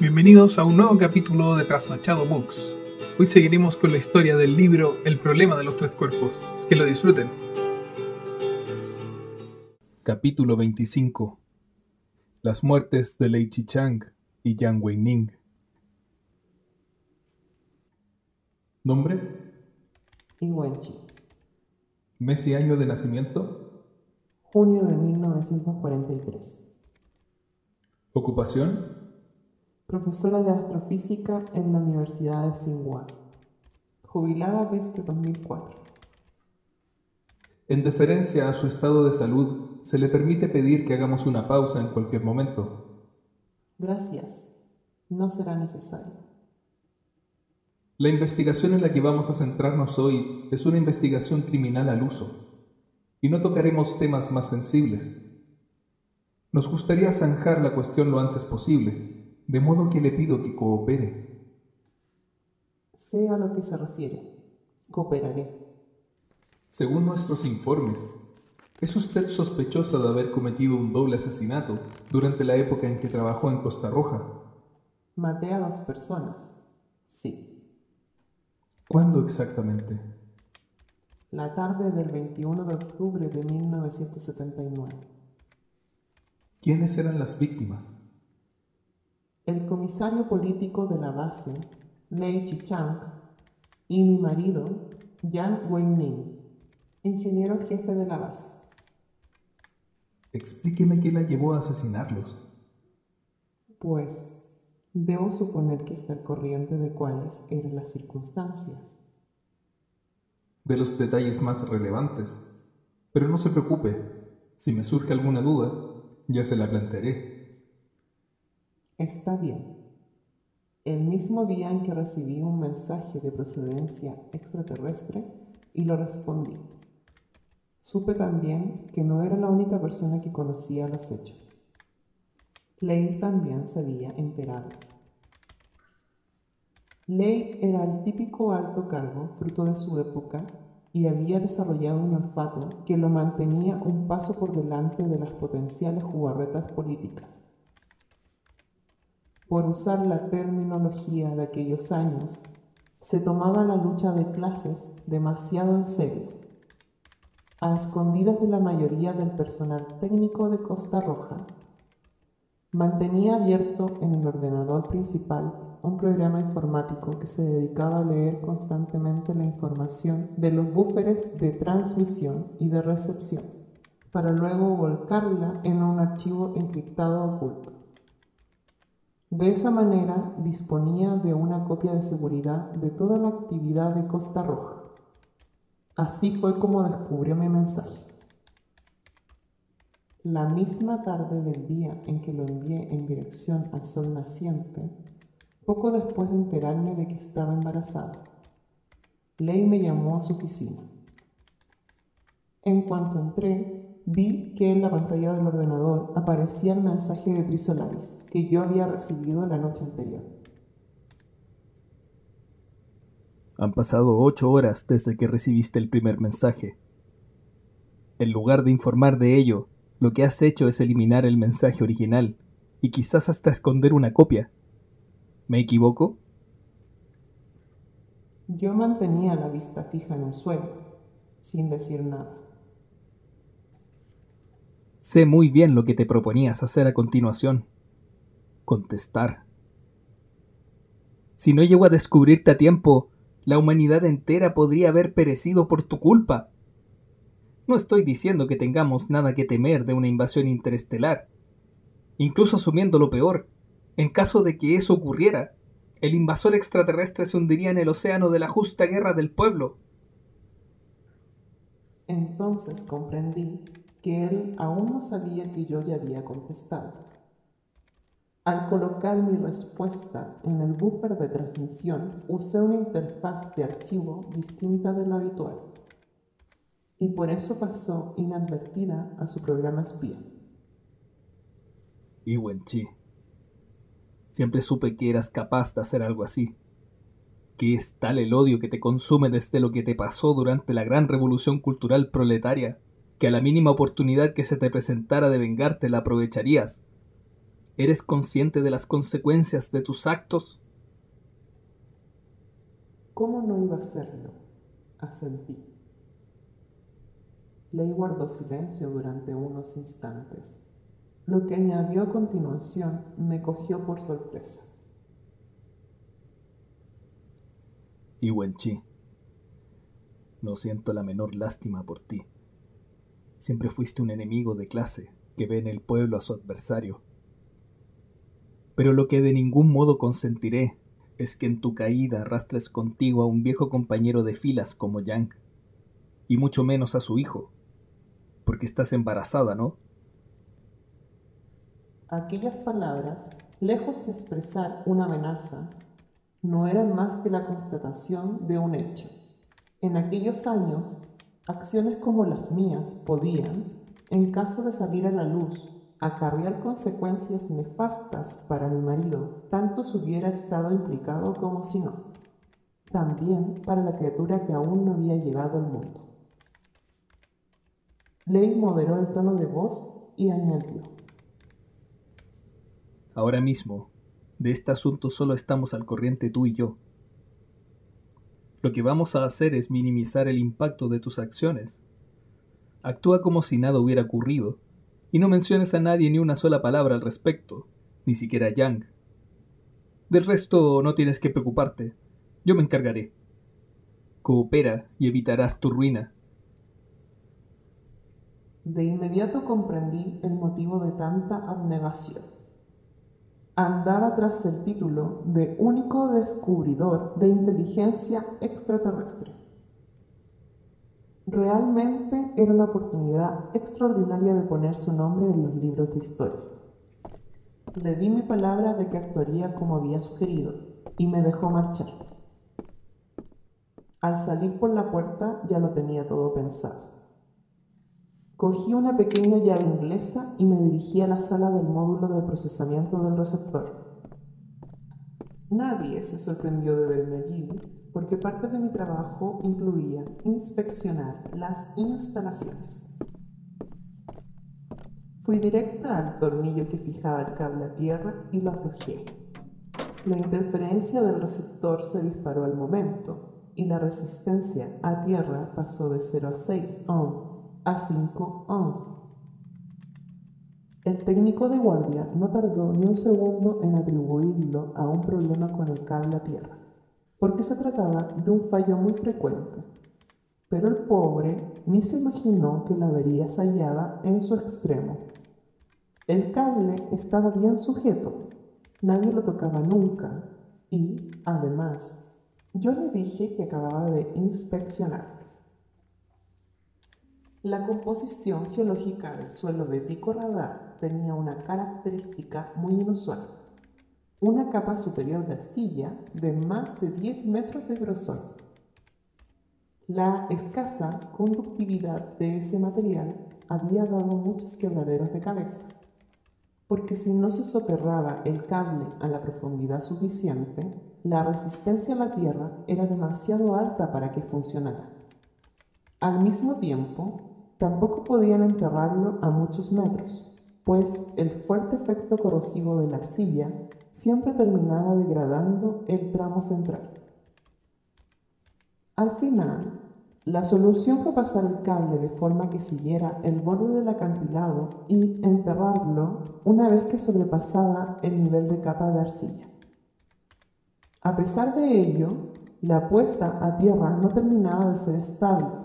Bienvenidos a un nuevo capítulo de Trasnochado Books. Hoy seguiremos con la historia del libro El problema de los tres cuerpos. Que lo disfruten. Capítulo 25 Las muertes de Lei Chichang y Yang Weining. Nombre, Iwenchi, mes y año de nacimiento, junio de 1943. ocupación, Profesora de astrofísica en la Universidad de Tsinghua. Jubilada desde 2004. En deferencia a su estado de salud, se le permite pedir que hagamos una pausa en cualquier momento. Gracias. No será necesario. La investigación en la que vamos a centrarnos hoy es una investigación criminal al uso, y no tocaremos temas más sensibles. Nos gustaría zanjar la cuestión lo antes posible, de modo que le pido que coopere. Sé a lo que se refiere. Cooperaré. Según nuestros informes, es usted sospechosa de haber cometido un doble asesinato durante la época en que trabajó en Costa Roja. Maté a dos personas. Sí. ¿Cuándo exactamente? La tarde del 21 de octubre de 1979. ¿Quiénes eran las víctimas? El comisario político de la base, Lei Chichang, y mi marido, Yang Weining, ingeniero jefe de la base. Explíqueme qué la llevó a asesinarlos. Pues debo suponer que está al corriente de cuáles eran las circunstancias. De los detalles más relevantes. Pero no se preocupe, si me surge alguna duda, ya se la plantearé. Está bien. El mismo día en que recibí un mensaje de procedencia extraterrestre y lo respondí. Supe también que no era la única persona que conocía los hechos. Lei también se había enterado. Lei era el típico alto cargo fruto de su época y había desarrollado un olfato que lo mantenía un paso por delante de las potenciales jugarretas políticas. Por usar la terminología de aquellos años, se tomaba la lucha de clases demasiado en serio. A escondidas de la mayoría del personal técnico de Costa Roja, mantenía abierto en el ordenador principal un programa informático que se dedicaba a leer constantemente la información de los búferes de transmisión y de recepción, para luego volcarla en un archivo encriptado oculto. De esa manera disponía de una copia de seguridad de toda la actividad de Costa Roja. Así fue como descubrió mi mensaje. La misma tarde del día en que lo envié en dirección al sol naciente, poco después de enterarme de que estaba embarazada, Ley me llamó a su oficina. En cuanto entré, vi que en la pantalla del ordenador aparecía el mensaje de Trisolaris que yo había recibido la noche anterior. Han pasado ocho horas desde que recibiste el primer mensaje. En lugar de informar de ello, lo que has hecho es eliminar el mensaje original y quizás hasta esconder una copia. ¿Me equivoco? Yo mantenía la vista fija en el suelo, sin decir nada. Sé muy bien lo que te proponías hacer a continuación. Contestar. Si no llego a descubrirte a tiempo, la humanidad entera podría haber perecido por tu culpa. No estoy diciendo que tengamos nada que temer de una invasión interestelar. Incluso asumiendo lo peor, en caso de que eso ocurriera, el invasor extraterrestre se hundiría en el océano de la justa guerra del pueblo. Entonces comprendí que él aún no sabía que yo ya había contestado. Al colocar mi respuesta en el buffer de transmisión, usé una interfaz de archivo distinta de la habitual. Y por eso pasó inadvertida a su programa espía. Y Chi. Siempre supe que eras capaz de hacer algo así. Que es tal el odio que te consume desde lo que te pasó durante la gran revolución cultural proletaria, que a la mínima oportunidad que se te presentara de vengarte la aprovecharías. ¿Eres consciente de las consecuencias de tus actos? ¿Cómo no iba a serlo? Asentí. Ley guardó silencio durante unos instantes. Lo que añadió a continuación me cogió por sorpresa. Y Wenchi, no siento la menor lástima por ti. Siempre fuiste un enemigo de clase que ve en el pueblo a su adversario. Pero lo que de ningún modo consentiré es que en tu caída arrastres contigo a un viejo compañero de filas como Yang, y mucho menos a su hijo, porque estás embarazada, ¿no? Aquellas palabras, lejos de expresar una amenaza, no eran más que la constatación de un hecho. En aquellos años, acciones como las mías podían, en caso de salir a la luz acarrear consecuencias nefastas para mi marido, tanto si hubiera estado implicado como si no. También para la criatura que aún no había llegado al mundo. Ley moderó el tono de voz y añadió. Ahora mismo, de este asunto solo estamos al corriente tú y yo. Lo que vamos a hacer es minimizar el impacto de tus acciones. Actúa como si nada hubiera ocurrido y no menciones a nadie ni una sola palabra al respecto, ni siquiera a Yang. Del resto no tienes que preocuparte, yo me encargaré. Coopera y evitarás tu ruina. De inmediato comprendí el motivo de tanta abnegación. Andaba tras el título de único descubridor de inteligencia extraterrestre. Realmente era una oportunidad extraordinaria de poner su nombre en los libros de historia. Le di mi palabra de que actuaría como había sugerido y me dejó marchar. Al salir por la puerta ya lo tenía todo pensado. Cogí una pequeña llave inglesa y me dirigí a la sala del módulo de procesamiento del receptor. Nadie se sorprendió de verme allí porque parte de mi trabajo incluía inspeccionar las instalaciones. Fui directa al tornillo que fijaba el cable a tierra y lo aflojé. La interferencia del receptor se disparó al momento y la resistencia a tierra pasó de 0 a 6 ohm a 5 ohms. El técnico de guardia no tardó ni un segundo en atribuirlo a un problema con el cable a tierra porque se trataba de un fallo muy frecuente. Pero el pobre ni se imaginó que la avería se hallaba en su extremo. El cable estaba bien sujeto, nadie lo tocaba nunca y, además, yo le dije que acababa de inspeccionar. La composición geológica del suelo de Pico Radar tenía una característica muy inusual una capa superior de arcilla de más de 10 metros de grosor. La escasa conductividad de ese material había dado muchos quebraderos de cabeza, porque si no se soterraba el cable a la profundidad suficiente, la resistencia a la tierra era demasiado alta para que funcionara. Al mismo tiempo, tampoco podían enterrarlo a muchos metros, pues el fuerte efecto corrosivo de la arcilla siempre terminaba degradando el tramo central. Al final, la solución fue pasar el cable de forma que siguiera el borde del acantilado y enterrarlo una vez que sobrepasaba el nivel de capa de arcilla. A pesar de ello, la puesta a tierra no terminaba de ser estable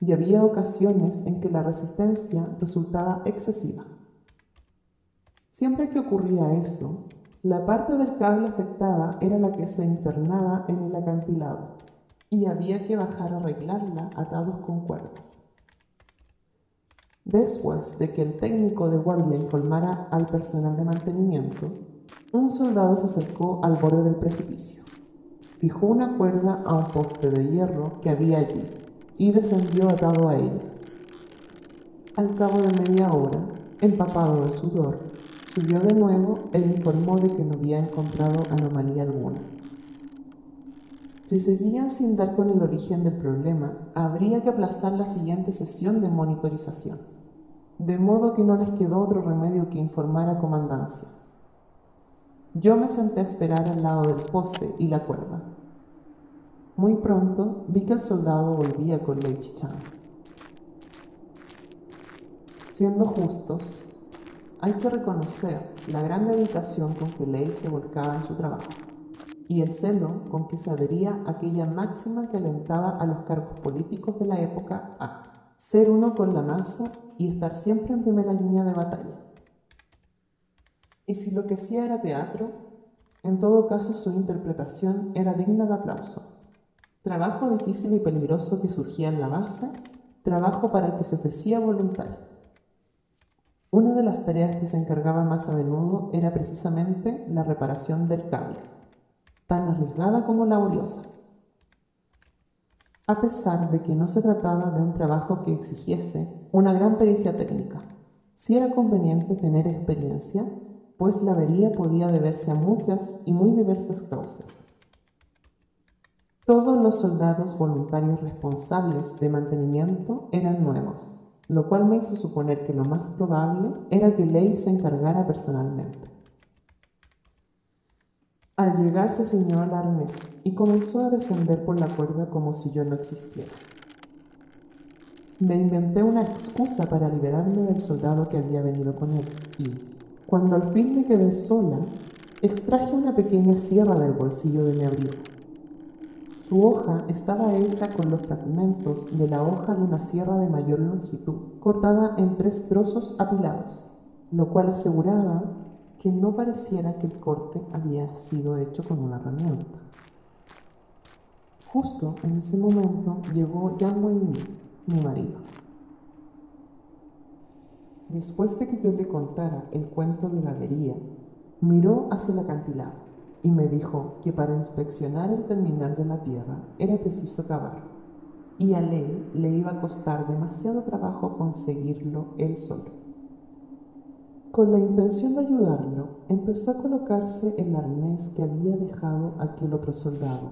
y había ocasiones en que la resistencia resultaba excesiva. Siempre que ocurría eso, la parte del cable afectada era la que se internaba en el acantilado y había que bajar a arreglarla atados con cuerdas. Después de que el técnico de guardia informara al personal de mantenimiento, un soldado se acercó al borde del precipicio, fijó una cuerda a un poste de hierro que había allí y descendió atado a ella. Al cabo de media hora, empapado de sudor, Subió de nuevo e informó de que no había encontrado anomalía alguna. Si seguían sin dar con el origen del problema, habría que aplazar la siguiente sesión de monitorización, de modo que no les quedó otro remedio que informar a comandancia. Yo me senté a esperar al lado del poste y la cuerda. Muy pronto vi que el soldado volvía con Lei Chichan. Siendo justos, hay que reconocer la gran dedicación con que Lei se volcaba en su trabajo y el celo con que se adhería a aquella máxima que alentaba a los cargos políticos de la época a ser uno con la masa y estar siempre en primera línea de batalla. Y si lo que hacía era teatro, en todo caso su interpretación era digna de aplauso. Trabajo difícil y peligroso que surgía en la base, trabajo para el que se ofrecía voluntario. Una de las tareas que se encargaba más a menudo era precisamente la reparación del cable, tan arriesgada como laboriosa. A pesar de que no se trataba de un trabajo que exigiese una gran pericia técnica, si era conveniente tener experiencia pues la avería podía deberse a muchas y muy diversas causas. Todos los soldados voluntarios responsables de mantenimiento eran nuevos, lo cual me hizo suponer que lo más probable era que Ley se encargara personalmente. Al llegar se ciñó al y comenzó a descender por la cuerda como si yo no existiera. Me inventé una excusa para liberarme del soldado que había venido con él y, cuando al fin me quedé sola, extraje una pequeña sierra del bolsillo de mi abrigo. Su hoja estaba hecha con los fragmentos de la hoja de una sierra de mayor longitud, cortada en tres trozos apilados, lo cual aseguraba que no pareciera que el corte había sido hecho con una herramienta. Justo en ese momento llegó Yang mi marido. Después de que yo le contara el cuento de la avería, miró hacia el acantilado y me dijo que para inspeccionar el terminal de la Tierra era preciso cavar, y a Ley le iba a costar demasiado trabajo conseguirlo él solo. Con la intención de ayudarlo, empezó a colocarse el arnés que había dejado aquel otro soldado.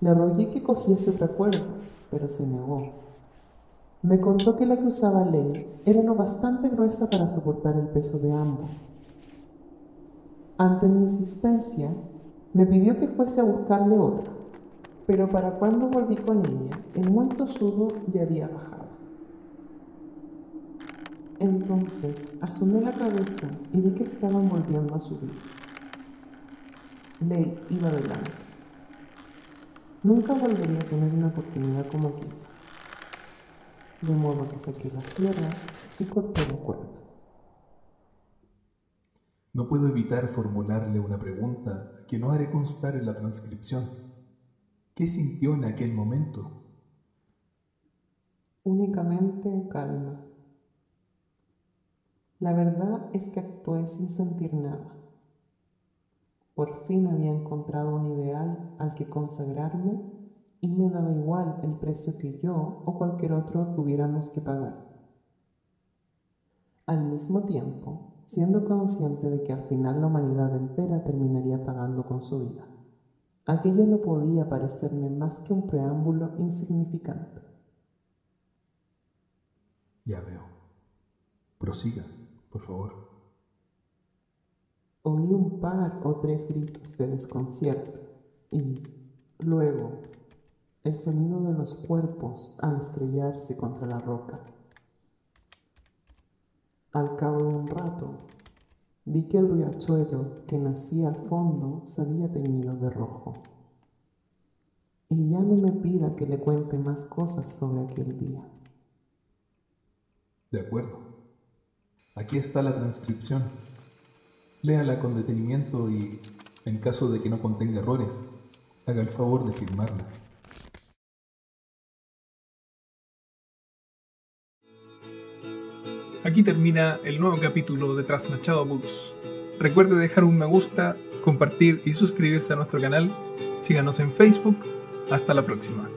Le rogué que cogiese otra cuerda, pero se negó me contó que la que usaba Ley era lo bastante gruesa para soportar el peso de ambos. Ante mi insistencia, me pidió que fuese a buscarle otra, pero para cuando volví con ella, el muy tosudo ya había bajado. Entonces asomé la cabeza y vi que estaban volviendo a subir. Ley iba adelante. Nunca volvería a tener una oportunidad como aquella de modo que saqué la sierra y corté la cuerda. No puedo evitar formularle una pregunta que no haré constar en la transcripción. ¿Qué sintió en aquel momento? Únicamente calma. La verdad es que actué sin sentir nada. Por fin había encontrado un ideal al que consagrarme y me daba igual el precio que yo o cualquier otro tuviéramos que pagar. Al mismo tiempo, siendo consciente de que al final la humanidad entera terminaría pagando con su vida. Aquello no podía parecerme más que un preámbulo insignificante. Ya veo. Prosiga, por favor. Oí un par o tres gritos de desconcierto y luego el sonido de los cuerpos al estrellarse contra la roca. Al cabo de un rato, vi que el riachuelo que nacía al fondo se había teñido de rojo. Y ya no me pida que le cuente más cosas sobre aquel día. De acuerdo. Aquí está la transcripción. Léala con detenimiento y, en caso de que no contenga errores, haga el favor de firmarla. Aquí termina el nuevo capítulo de Trasnochado Books. Recuerde dejar un me gusta, compartir y suscribirse a nuestro canal. Síganos en Facebook. Hasta la próxima.